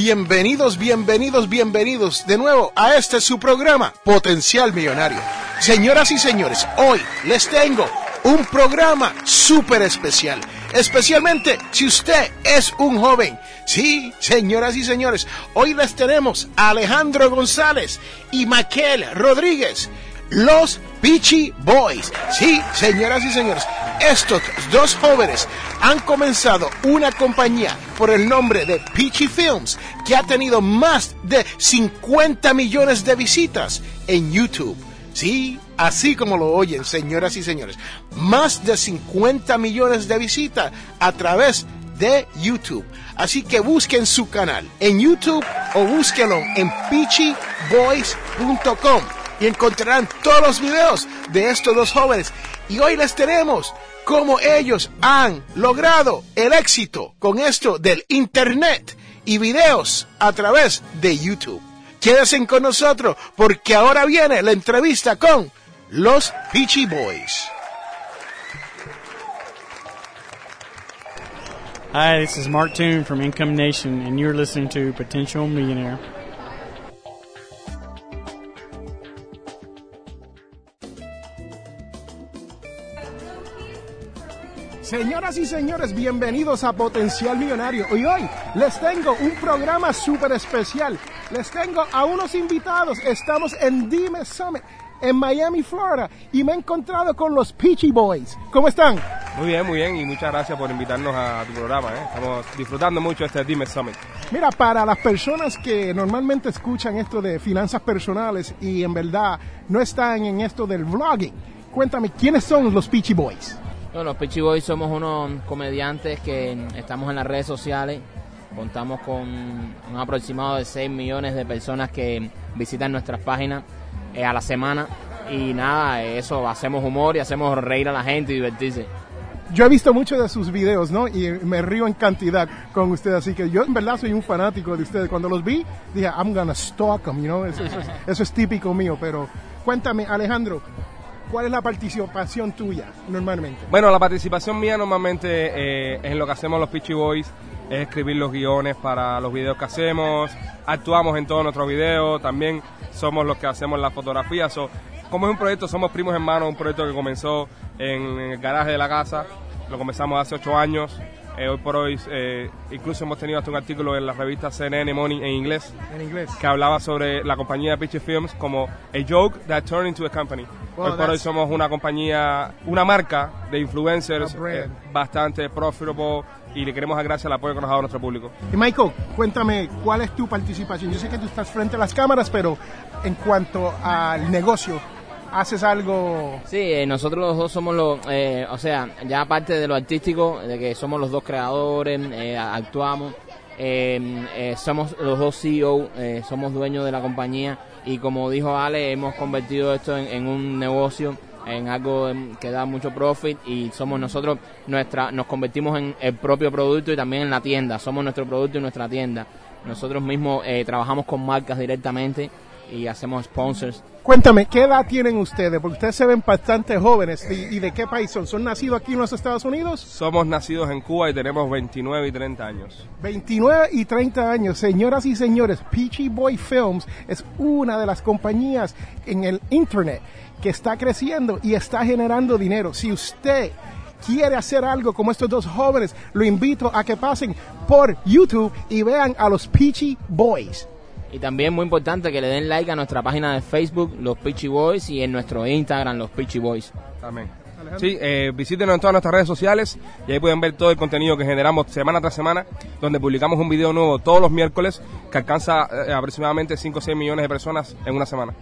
Bienvenidos, bienvenidos, bienvenidos de nuevo a este su programa, Potencial Millonario. Señoras y señores, hoy les tengo un programa súper especial. Especialmente si usted es un joven. Sí, señoras y señores, hoy les tenemos a Alejandro González y Maquel Rodríguez, los Peachy Boys. Sí, señoras y señores, estos dos jóvenes han comenzado una compañía por el nombre de Peachy Films que ha tenido más de 50 millones de visitas en YouTube. Sí, así como lo oyen, señoras y señores. Más de 50 millones de visitas a través de YouTube. Así que busquen su canal en YouTube o búsquenlo en peachyboys.com y encontrarán todos los videos de estos dos jóvenes. Y hoy les tenemos cómo ellos han logrado el éxito con esto del Internet y videos a través de YouTube. Quédense con nosotros porque ahora viene la entrevista con los Peachy Boys. Hi, this is Mark Toon from Income Nation, and you're listening to Potential Millionaire. Señoras y señores, bienvenidos a Potencial Millonario. Y hoy les tengo un programa súper especial. Les tengo a unos invitados. Estamos en Dime Summit en Miami, Florida, y me he encontrado con los Peachy Boys. ¿Cómo están? Muy bien, muy bien, y muchas gracias por invitarnos a tu programa. ¿eh? Estamos disfrutando mucho este Dime Summit. Mira, para las personas que normalmente escuchan esto de finanzas personales y en verdad no están en esto del vlogging, cuéntame, ¿quiénes son los Peachy Boys? Bueno, los Peachy Boys somos unos comediantes que estamos en las redes sociales. Contamos con un aproximado de 6 millones de personas que visitan nuestras páginas eh, a la semana. Y nada, eso, hacemos humor y hacemos reír a la gente y divertirse. Yo he visto muchos de sus videos, ¿no? Y me río en cantidad con ustedes, así que yo en verdad soy un fanático de ustedes. Cuando los vi, dije, I'm gonna stalk them, you know? Eso, eso, eso es típico mío, pero cuéntame, Alejandro, ¿Cuál es la participación tuya normalmente? Bueno, la participación mía normalmente eh, en lo que hacemos los Pitchy Boys es escribir los guiones para los videos que hacemos, actuamos en todos nuestros videos, también somos los que hacemos las fotografías. So, como es un proyecto, somos primos hermanos, un proyecto que comenzó en, el garaje de la casa, lo comenzamos hace ocho años. Eh, hoy por hoy, eh, incluso hemos tenido hasta un artículo en la revista CNN Money en inglés, en inglés, que hablaba sobre la compañía Pitchy Films como a joke that turned into a company. Well, hoy por hoy somos una compañía, una marca de influencers eh, bastante profitable y le queremos gracias al apoyo que nos ha dado nuestro público. Y Michael, cuéntame, ¿cuál es tu participación? Yo sé que tú estás frente a las cámaras, pero en cuanto al negocio, ¿haces algo? Sí, eh, nosotros los dos somos los, eh, o sea, ya aparte de lo artístico, de que somos los dos creadores, eh, actuamos, eh, eh, somos los dos CEO, eh, somos dueños de la compañía y como dijo Ale, hemos convertido esto en, en un negocio, en algo em, que da mucho profit y somos nosotros, nuestra, nos convertimos en el propio producto y también en la tienda, somos nuestro producto y nuestra tienda. Nosotros mismos trabajamos con marcas directamente y hacemos sponsors. Cuéntame, ¿qué edad tienen ustedes? Porque ustedes se ven bastante jóvenes. ¿Y, y de qué país son? ¿Son nacidos aquí en los Estados Unidos? Somos nacidos en Cuba y tenemos 29 y 30 años. 29 y 30 años. Señoras y señores, Peachy Boy Films es una de las compañías en el Internet que está creciendo y está generando dinero. Si usted quiere hacer algo como estos dos jóvenes, lo invito a que pasen por YouTube y vean a los Peachy Boys. Y también muy importante que le den like a nuestra página de Facebook, Los Peachy Boys, y en nuestro Instagram, Los Peachy Boys. También. Sí, eh, visítenos en todas nuestras redes sociales y ahí pueden ver todo el contenido que generamos semana tras semana, donde publicamos un video nuevo todos los miércoles que alcanza eh, aproximadamente 5 o 6 millones de personas en una semana.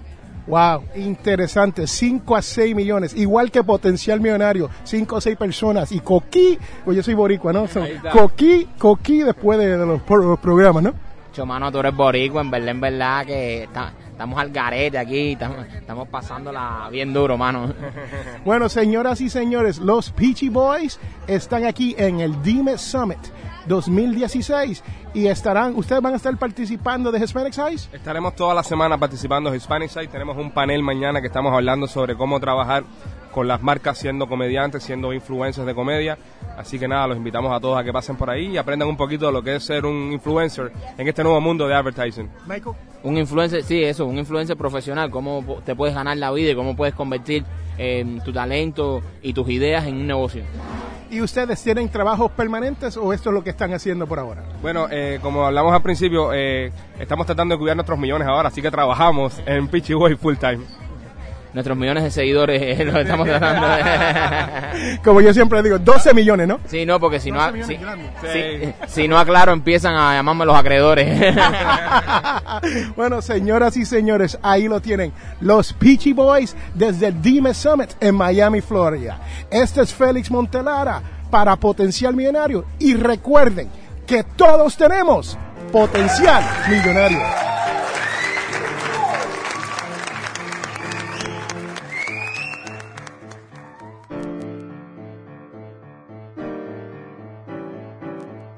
Wow, interesante. 5 a 6 millones. Igual que Potencial Millonario. 5 o 6 personas. Y Coquí, pues yo soy boricua, ¿no? So. Coquí, Coquí después de, de los, pro- los programas, ¿no? Chomano, tú eres boricua, en verdad, en verdad que está- estamos al garete aquí, estamos, estamos pasándola bien duro, mano. Bueno, señoras y señores, los Peachy Boys están aquí en el Dime Summit 2016 y estarán, ustedes van a estar participando de Hispanic Size. Estaremos toda la semana participando en Hispanic Side. Tenemos un panel mañana que estamos hablando sobre cómo trabajar con las marcas siendo comediantes, siendo influencers de comedia. Así que nada, los invitamos a todos a que pasen por ahí y aprendan un poquito de lo que es ser un influencer en este nuevo mundo de advertising. Michael. Un influencer, sí, eso, un influencer profesional, cómo te puedes ganar la vida y cómo puedes convertir eh, tu talento y tus ideas en un negocio. ¿Y ustedes tienen trabajos permanentes o esto es lo que están haciendo por ahora? Bueno, eh, como hablamos al principio, eh, estamos tratando de cuidar nuestros millones ahora, así que trabajamos en Pitchy Boy full time. Nuestros millones de seguidores eh, los estamos tratando de... Como yo siempre digo, 12 millones, ¿no? Sí, no, porque si no, 12 a- millones si, grandes. si- si no aclaro empiezan a llamarme los acreedores. bueno, señoras y señores, ahí lo tienen. Los Peachy Boys desde el Dime Summit en Miami, Florida. Este es Félix Montelara para Potencial Millonario. Y recuerden que todos tenemos potencial millonario.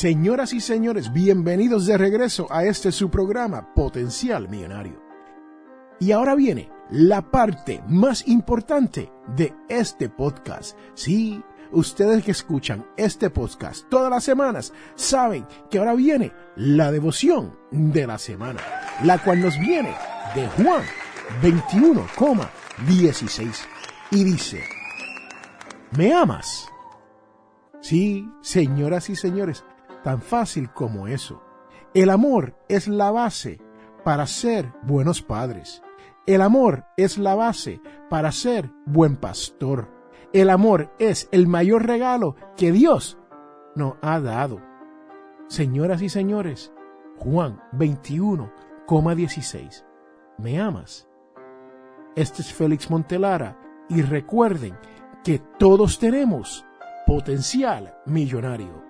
Señoras y señores, bienvenidos de regreso a este su programa Potencial Millonario. Y ahora viene la parte más importante de este podcast. Sí, ustedes que escuchan este podcast todas las semanas saben que ahora viene la devoción de la semana, la cual nos viene de Juan 21,16 y dice, ¿me amas? Sí, señoras y señores, tan fácil como eso. El amor es la base para ser buenos padres. El amor es la base para ser buen pastor. El amor es el mayor regalo que Dios nos ha dado. Señoras y señores, Juan 21,16. ¿Me amas? Este es Félix Montelara y recuerden que todos tenemos potencial millonario.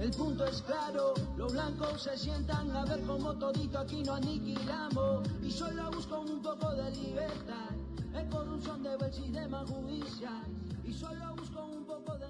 El punto es claro, los blancos se sientan a ver cómo todito aquí no aniquilamos. Y solo busco un poco de libertad, es corrupción de Belch y de más justicia y solo busco un poco de